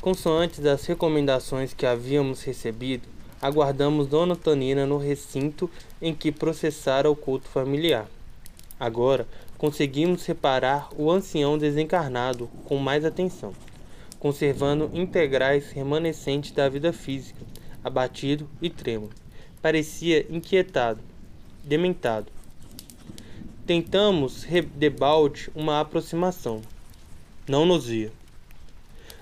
Consoante as recomendações que havíamos recebido, aguardamos Dona Tonina no recinto em que processara o culto familiar. Agora conseguimos reparar o ancião desencarnado com mais atenção, conservando integrais remanescentes da vida física, abatido e trêmulo. Parecia inquietado, dementado. Tentamos debalde uma aproximação. Não nos via.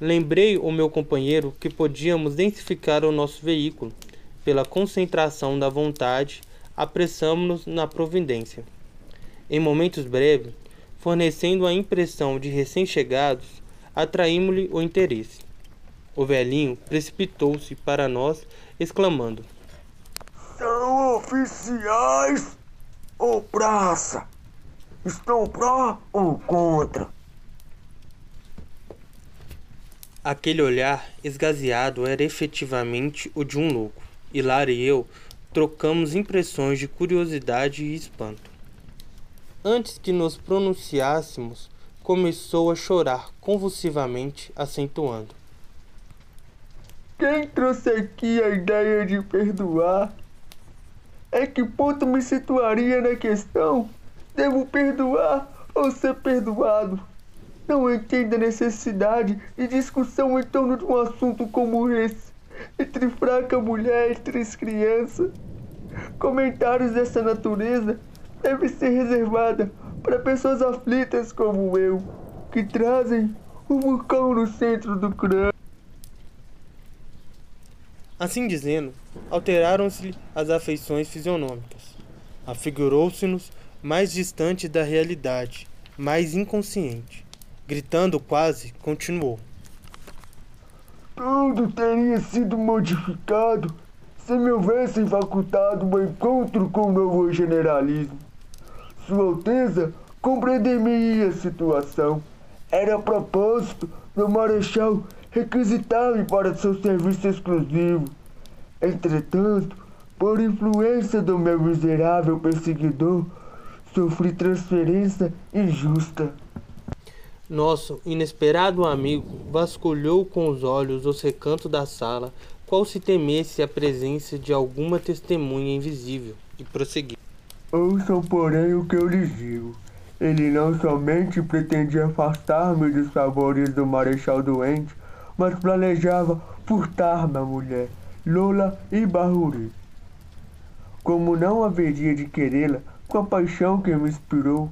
Lembrei o meu companheiro que podíamos densificar o nosso veículo. Pela concentração da vontade, apressamos-nos na providência. Em momentos breves, fornecendo a impressão de recém-chegados, atraímos-lhe o interesse. O velhinho precipitou-se para nós, exclamando: São oficiais ou praça? Estão pró ou contra? Aquele olhar esgazeado era efetivamente o de um louco, Lara e eu trocamos impressões de curiosidade e espanto. Antes que nos pronunciássemos, começou a chorar convulsivamente, acentuando. Quem trouxe aqui a ideia de perdoar? É que ponto me situaria na questão? Devo perdoar ou ser perdoado? Não entendo a necessidade de discussão em torno de um assunto como esse, entre fraca mulher e três crianças. Comentários dessa natureza devem ser reservada para pessoas aflitas como eu, que trazem o um vulcão no centro do crânio. Assim dizendo, alteraram-se as afeições fisionômicas. Afigurou-se-nos mais distante da realidade, mais inconsciente. Gritando quase, continuou. Tudo teria sido modificado se me houvessem facultado um encontro com o novo generalismo. Sua Alteza compreenderia a situação. Era propósito do Marechal requisitar-me para seu serviço exclusivo. Entretanto, por influência do meu miserável perseguidor, sofri transferência injusta. Nosso inesperado amigo vasculhou com os olhos os recantos da sala, qual se temesse a presença de alguma testemunha invisível, e prosseguiu. Ouçam, porém, o que eu lhes digo. Ele não somente pretendia afastar-me dos favores do marechal doente, mas planejava furtar-me a mulher, Lola e Barruri. Como não haveria de querê-la com a paixão que me inspirou,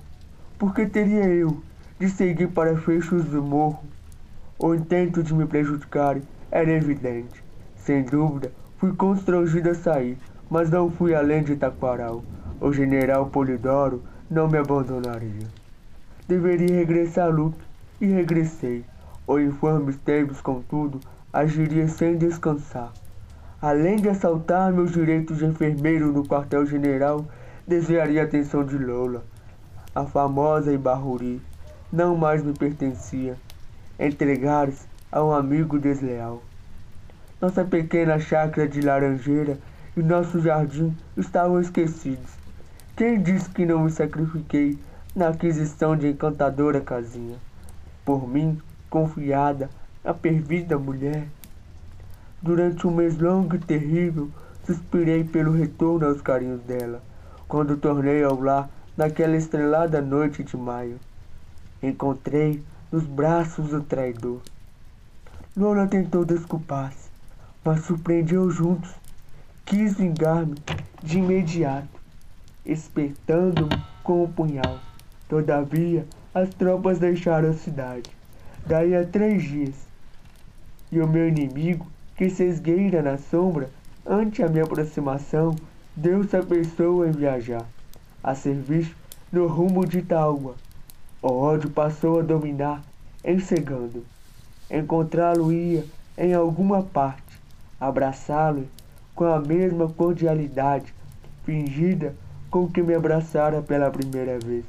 porque teria eu de seguir para fechos do morro. O intento de me prejudicar era evidente. Sem dúvida, fui constrangido a sair, mas não fui além de Taquaral. O general Polidoro não me abandonaria. Deveria regressar a Lupe, e regressei. O infame Esteves, contudo, agiria sem descansar. Além de assaltar meus direitos de enfermeiro no quartel-general, desviaria a atenção de Lola, a famosa Ibarruri, não mais me pertencia. Entregar-se a um amigo desleal. Nossa pequena chácara de laranjeira e nosso jardim estavam esquecidos. Quem disse que não me sacrifiquei na aquisição de encantadora casinha? Por mim, confiada, a perfida mulher. Durante um mês longo e terrível, suspirei pelo retorno aos carinhos dela, quando tornei ao lar naquela estrelada noite de maio encontrei nos braços o traidor. Lola tentou desculpar-se, mas surpreendeu juntos. Quis vingar-me de imediato, espetando-me com o punhal. Todavia, as tropas deixaram a cidade. Daí a três dias. E o meu inimigo, que se esgueira na sombra ante a minha aproximação, deu-se a pessoa em viajar, a serviço no rumo de Itaúba o ódio passou a dominar, ensegando. Encontrá-lo-ia em alguma parte, abraçá-lo com a mesma cordialidade fingida com que me abraçara pela primeira vez.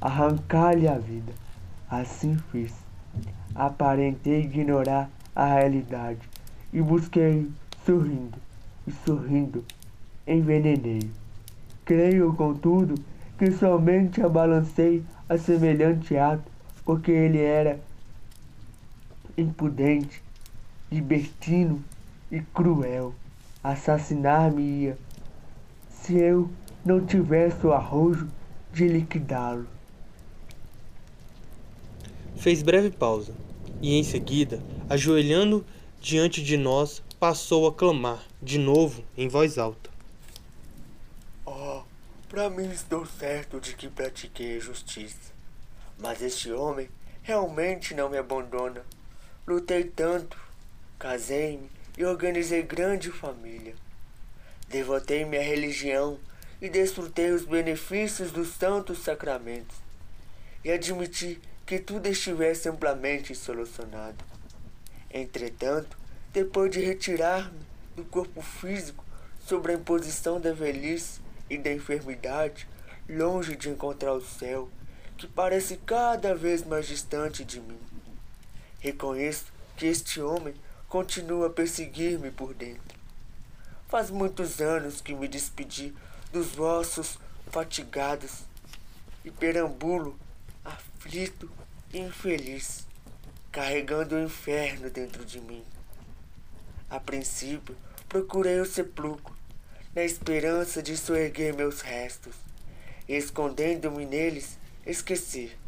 Arrancar-lhe a vida. Assim fiz. Aparentei ignorar a realidade e busquei sorrindo e sorrindo envenenei. Creio, contudo, que somente a balancei a semelhante ato, porque ele era impudente libertino e cruel. Assassinar-me-ia se eu não tivesse o arrojo de liquidá-lo. Fez breve pausa e, em seguida, ajoelhando diante de nós, passou a clamar, de novo, em voz alta: para mim estou certo de que pratiquei a justiça. Mas este homem realmente não me abandona. Lutei tanto, casei-me e organizei grande família. Devotei-me à religião e desfrutei os benefícios dos santos sacramentos. E admiti que tudo estivesse amplamente solucionado. Entretanto, depois de retirar-me do corpo físico sob a imposição da velhice e da enfermidade, longe de encontrar o céu, que parece cada vez mais distante de mim. Reconheço que este homem continua a perseguir-me por dentro. Faz muitos anos que me despedi dos vossos fatigados e perambulo aflito e infeliz, carregando o inferno dentro de mim. A princípio, procurei o sepulcro, na esperança de soerguer meus restos, escondendo-me neles, esquecer.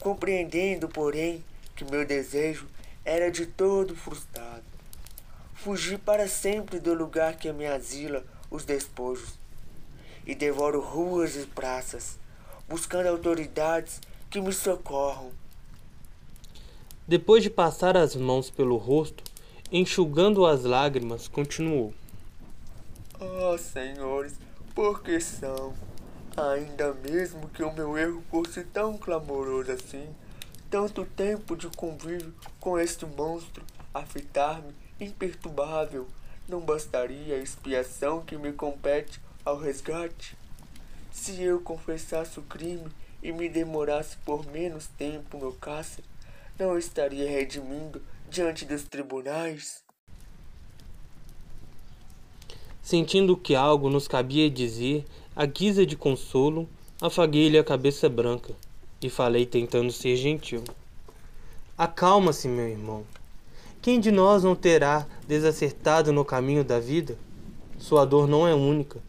Compreendendo, porém, que meu desejo era de todo frustrado. Fugi para sempre do lugar que me asila os despojos, e devoro ruas e praças, buscando autoridades que me socorram. Depois de passar as mãos pelo rosto, enxugando as lágrimas, continuou: Oh, senhores, por que são? Ainda mesmo que o meu erro fosse tão clamoroso assim, tanto tempo de convívio com este monstro a fitar-me imperturbável, não bastaria a expiação que me compete ao resgate? Se eu confessasse o crime e me demorasse por menos tempo no cárcere, não estaria redimindo diante dos tribunais? Sentindo que algo nos cabia dizer, a guisa de consolo, afaguei-lhe a cabeça branca e falei tentando ser gentil. Acalma-se, meu irmão. Quem de nós não terá desacertado no caminho da vida? Sua dor não é única.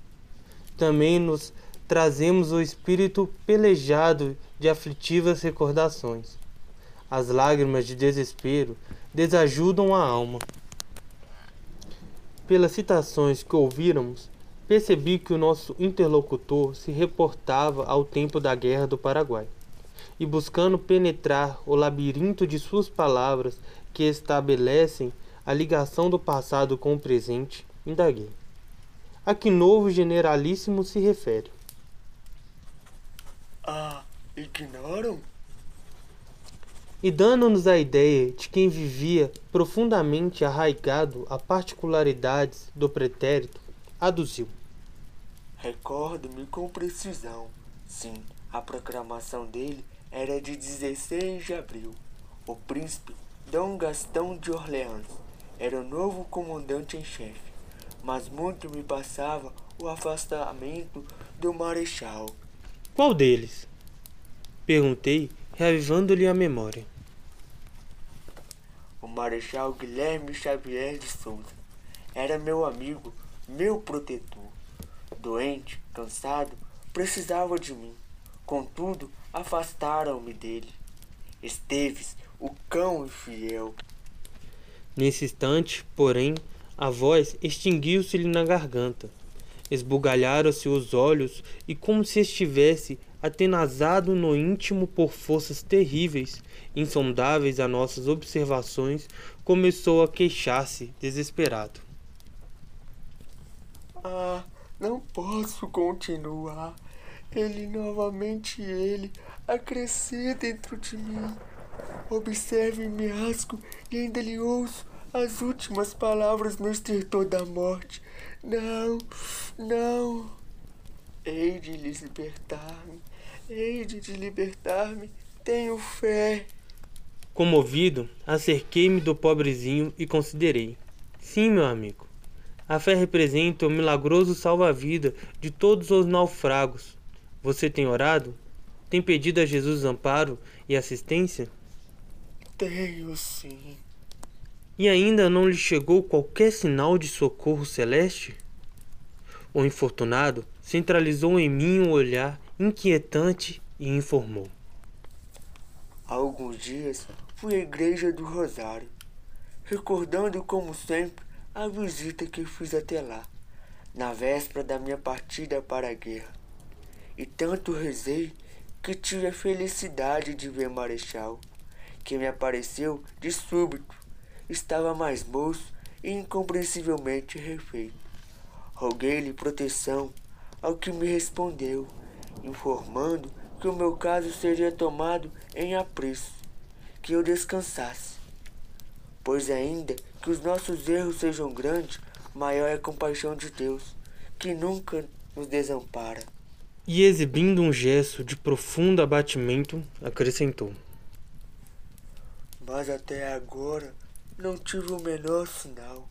Também nos trazemos o espírito pelejado de aflitivas recordações. As lágrimas de desespero desajudam a alma. Pelas citações que ouvíramos, percebi que o nosso interlocutor se reportava ao tempo da Guerra do Paraguai, e buscando penetrar o labirinto de suas palavras que estabelecem a ligação do passado com o presente, indaguei. A que novo generalíssimo se refere? Ah, ignoram? E dando-nos a ideia de quem vivia profundamente arraigado a particularidades do pretérito, aduziu. Recordo-me com precisão. Sim, a proclamação dele era de 16 de abril. O príncipe Dom Gastão de Orleans era o novo comandante em chefe, mas muito me passava o afastamento do marechal. Qual deles? Perguntei, reavivando-lhe a memória. Marechal Guilherme Xavier de Souza era meu amigo, meu protetor. Doente, cansado, precisava de mim. Contudo, afastaram-me dele. Esteves, o cão infiel. Nesse instante, porém, a voz extinguiu-se-lhe na garganta. Esbugalharam-se os olhos e, como se estivesse atenazado no íntimo por forças terríveis, insondáveis a nossas observações, começou a queixar-se desesperado. Ah, não posso continuar. Ele novamente ele a crescer dentro de mim. Observe-me asco e ainda lhe ouço as últimas palavras no estertor da morte. Não, não. Hei de lhes libertar-me, hei de libertar-me, tenho fé. Comovido, acerquei-me do pobrezinho e considerei. Sim, meu amigo. A fé representa o milagroso salva-vida de todos os naufragos. Você tem orado? Tem pedido a Jesus amparo e assistência? Tenho sim. E ainda não lhe chegou qualquer sinal de socorro celeste? O infortunado centralizou em mim um olhar inquietante e informou. Há alguns dias fui à igreja do Rosário, recordando como sempre a visita que fiz até lá, na véspera da minha partida para a guerra. E tanto rezei que tive a felicidade de ver Marechal, que me apareceu de súbito. Estava mais moço e incompreensivelmente refeito. Roguei-lhe proteção, ao que me respondeu, informando que o meu caso seria tomado em apreço, que eu descansasse. Pois ainda que os nossos erros sejam grandes, maior é a compaixão de Deus, que nunca nos desampara. E exibindo um gesto de profundo abatimento, acrescentou: Mas até agora não tive o menor sinal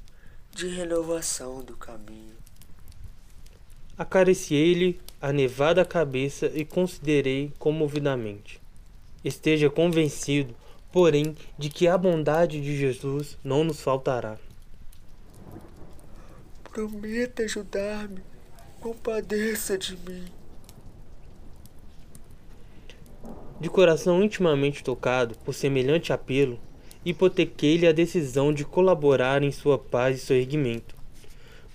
de renovação do caminho. Acariciei-lhe a nevada cabeça e considerei comovidamente. Esteja convencido, porém, de que a bondade de Jesus não nos faltará. Prometa ajudar-me, compadeça de mim. De coração intimamente tocado por semelhante apelo, hipotequei-lhe a decisão de colaborar em sua paz e soerguimento.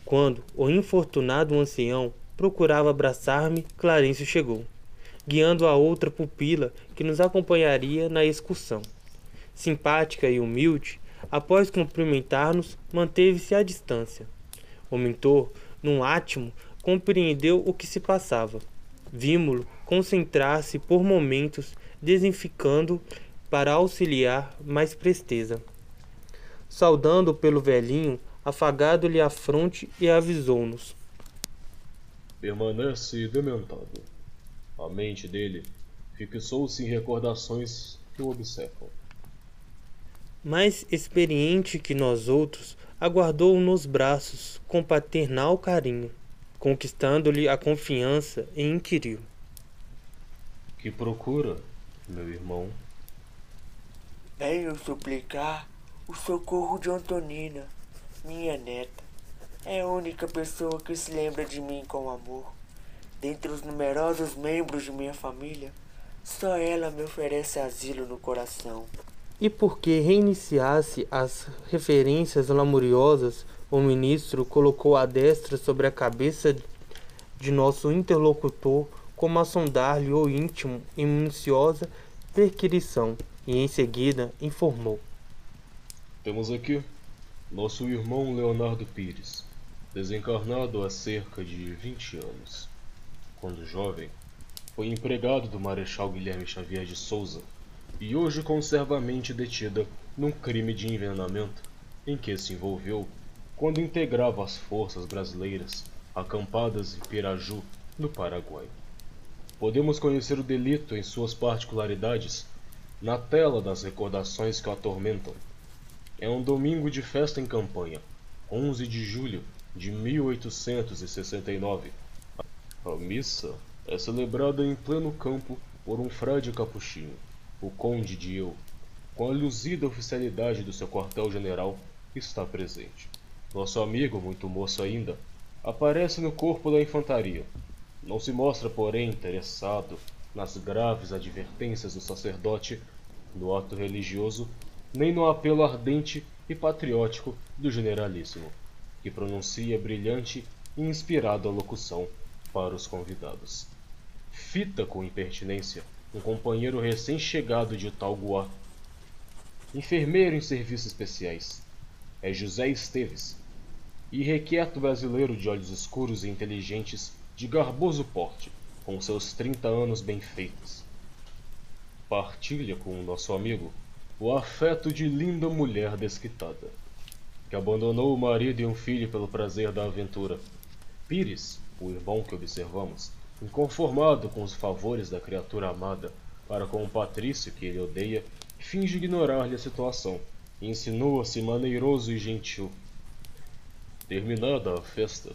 Quando o infortunado ancião procurava abraçar-me, Clarencio chegou, guiando a outra pupila que nos acompanharia na excursão. Simpática e humilde, após cumprimentar-nos, manteve-se à distância. O mentor, num átimo, compreendeu o que se passava. Vimo-lo concentrar-se por momentos, desinficando para auxiliar mais presteza. Saudando pelo velhinho, afagado-lhe a fronte e avisou-nos. Permanece dementado. A mente dele fixou-se em recordações que o observam. Mais experiente que nós outros, aguardou-o nos braços com paternal carinho, conquistando-lhe a confiança e inquiriu: Que procura, meu irmão? Venho suplicar o socorro de Antonina minha neta. É a única pessoa que se lembra de mim com amor. Dentre os numerosos membros de minha família, só ela me oferece asilo no coração. E porque reiniciasse as referências lamuriosas, o ministro colocou a destra sobre a cabeça de nosso interlocutor, como a sondar-lhe o íntimo em minuciosa perquirição, e em seguida informou: Temos aqui nosso irmão Leonardo Pires, desencarnado há cerca de 20 anos. Quando jovem, foi empregado do Marechal Guilherme Xavier de Souza e hoje conserva a mente detida num crime de envenenamento em que se envolveu quando integrava as forças brasileiras acampadas em Piraju, no Paraguai. Podemos conhecer o delito em suas particularidades na tela das recordações que o atormentam é um domingo de festa em campanha, 11 de julho de 1869. A missa é celebrada em pleno campo por um frade capuchinho, o conde de Eu, com a luzida oficialidade do seu quartel-general, está presente. Nosso amigo, muito moço ainda, aparece no corpo da infantaria. Não se mostra, porém, interessado nas graves advertências do sacerdote no ato religioso nem no apelo ardente e patriótico do generalíssimo, que pronuncia brilhante e inspirada locução para os convidados. Fita com impertinência um companheiro recém-chegado de Talguá, enfermeiro em serviços especiais. É José Esteves, irrequieto brasileiro de olhos escuros e inteligentes, de garboso porte, com seus trinta anos bem feitos. Partilha com o nosso amigo o afeto de linda mulher desquitada, que abandonou o marido e um filho pelo prazer da aventura. Pires, o irmão que observamos, inconformado com os favores da criatura amada para com o patrício que ele odeia, finge ignorar-lhe a situação e insinua-se maneiroso e gentil. Terminada a festa,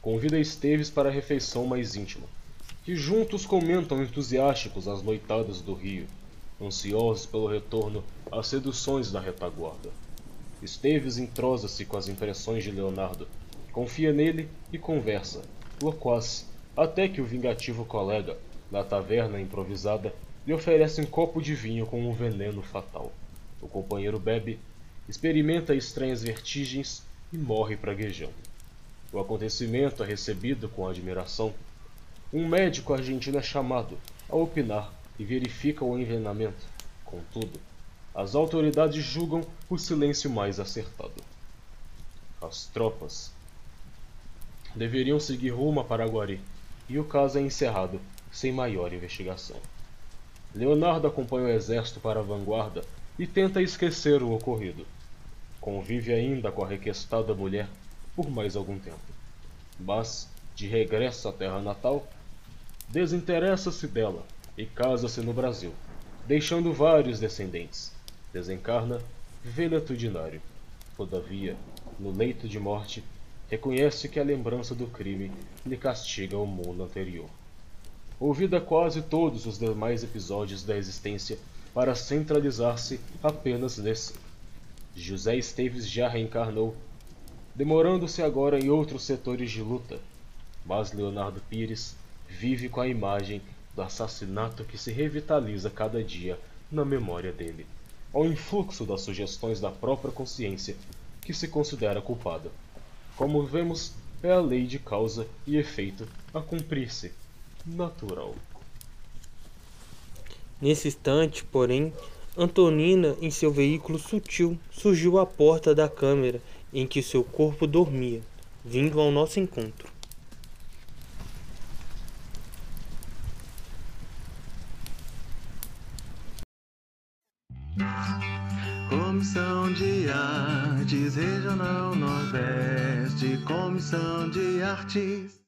convida Esteves para a refeição mais íntima, que juntos comentam entusiásticos as noitadas do rio ansiosos pelo retorno às seduções da retaguarda. Esteves entrosa-se com as impressões de Leonardo, confia nele e conversa, loquaz, até que o vingativo colega, na taverna improvisada, lhe oferece um copo de vinho com um veneno fatal. O companheiro bebe, experimenta estranhas vertigens e morre praguejando. O acontecimento é recebido com admiração. Um médico argentino é chamado a opinar e verifica o envenenamento. Contudo, as autoridades julgam o silêncio mais acertado. As tropas deveriam seguir rumo a Paraguari e o caso é encerrado sem maior investigação. Leonardo acompanha o exército para a vanguarda e tenta esquecer o ocorrido. Convive ainda com a requestada mulher por mais algum tempo. Mas, de regresso à terra natal, desinteressa-se dela e casa-se no Brasil, deixando vários descendentes. Desencarna velatudinário. Todavia, no leito de morte, reconhece que a lembrança do crime lhe castiga o mundo anterior. Ouvida quase todos os demais episódios da existência para centralizar-se apenas nesse. José Esteves já reencarnou, demorando-se agora em outros setores de luta, mas Leonardo Pires vive com a imagem do assassinato que se revitaliza cada dia na memória dele, ao influxo das sugestões da própria consciência que se considera culpada. Como vemos, é a lei de causa e efeito a cumprir-se natural. Nesse instante, porém, Antonina, em seu veículo sutil, surgiu à porta da câmara em que seu corpo dormia, vindo ao nosso encontro. Artes